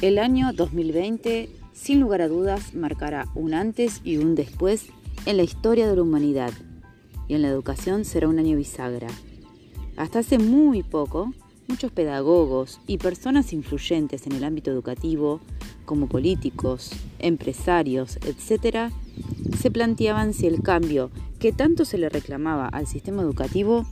El año 2020, sin lugar a dudas, marcará un antes y un después en la historia de la humanidad y en la educación será un año bisagra. Hasta hace muy poco, muchos pedagogos y personas influyentes en el ámbito educativo, como políticos, empresarios, etc., se planteaban si el cambio que tanto se le reclamaba al sistema educativo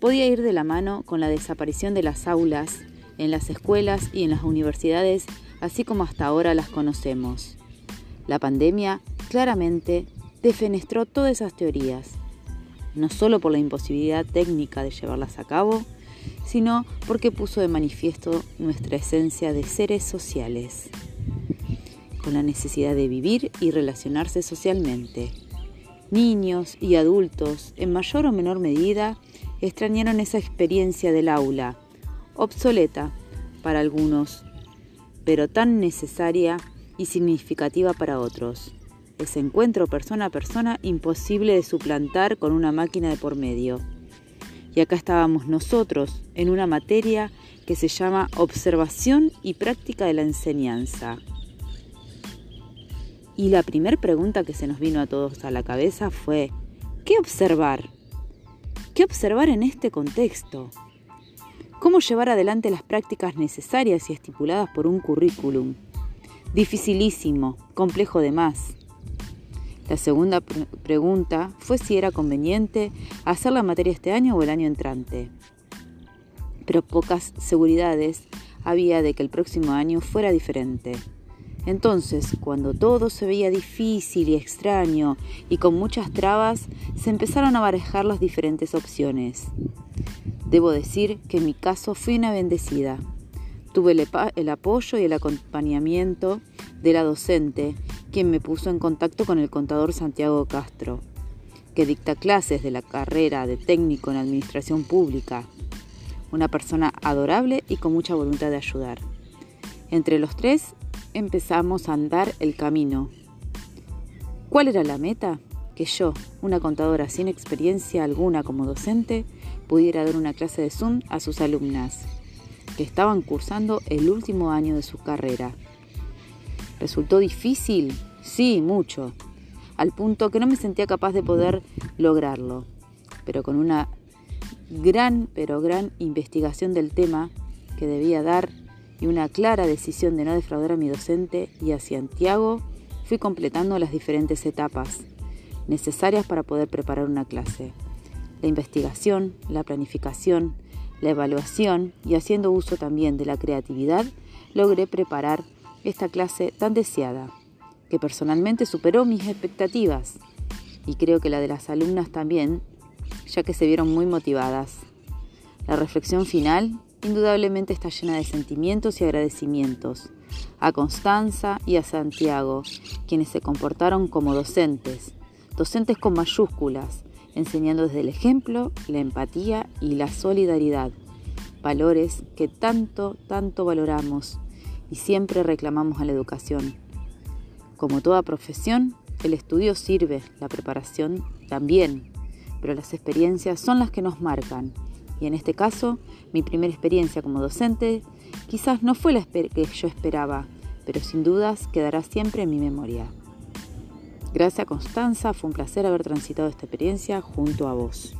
podía ir de la mano con la desaparición de las aulas en las escuelas y en las universidades, así como hasta ahora las conocemos. La pandemia claramente defenestró todas esas teorías, no solo por la imposibilidad técnica de llevarlas a cabo, sino porque puso de manifiesto nuestra esencia de seres sociales, con la necesidad de vivir y relacionarse socialmente. Niños y adultos, en mayor o menor medida, extrañaron esa experiencia del aula, obsoleta para algunos, pero tan necesaria y significativa para otros. Ese encuentro persona a persona imposible de suplantar con una máquina de por medio. Y acá estábamos nosotros en una materia que se llama observación y práctica de la enseñanza. Y la primera pregunta que se nos vino a todos a la cabeza fue, ¿qué observar? ¿Qué observar en este contexto? Cómo llevar adelante las prácticas necesarias y estipuladas por un currículum. Dificilísimo, complejo de más. La segunda pregunta fue si era conveniente hacer la materia este año o el año entrante. Pero pocas seguridades había de que el próximo año fuera diferente. Entonces, cuando todo se veía difícil y extraño y con muchas trabas, se empezaron a barajar las diferentes opciones. Debo decir que en mi caso fui una bendecida. Tuve el, apoyo y el acompañamiento de la docente, quien me puso en contacto con el contador Santiago Castro, que dicta clases de la carrera de técnico en administración pública. Una persona adorable y con mucha voluntad de ayudar. Entre los tres empezamos a andar el camino. ¿Cuál era la meta? Que yo, una contadora sin experiencia alguna como docente, pudiera dar una clase de Zoom a sus alumnas, que estaban cursando el último año de su carrera. ¿Resultó difícil? Sí, mucho, al punto que no me sentía capaz de poder lograrlo, pero con una gran, pero gran investigación del tema que debía dar y una clara decisión de no defraudar a mi docente y a Santiago, fui completando las diferentes etapas necesarias para poder preparar una clase la investigación, la planificación, la evaluación y haciendo uso también de la creatividad, logré preparar esta clase tan deseada, que personalmente superó mis expectativas y creo que la de las alumnas también, ya que se vieron muy motivadas. La reflexión final indudablemente está llena de sentimientos y agradecimientos a Constanza y a Santiago, quienes se comportaron como docentes, docentes con mayúsculas, enseñando desde el ejemplo, la empatía y la solidaridad, valores que tanto, tanto valoramos y siempre reclamamos a la educación. Como toda profesión, el estudio sirve, la preparación también, pero las experiencias son las que nos marcan. Y en este caso, mi primera experiencia como docente quizás no fue la que yo esperaba, pero sin dudas quedará siempre en mi memoria. Gracias Constanza, fue un placer haber transitado esta experiencia junto a vos.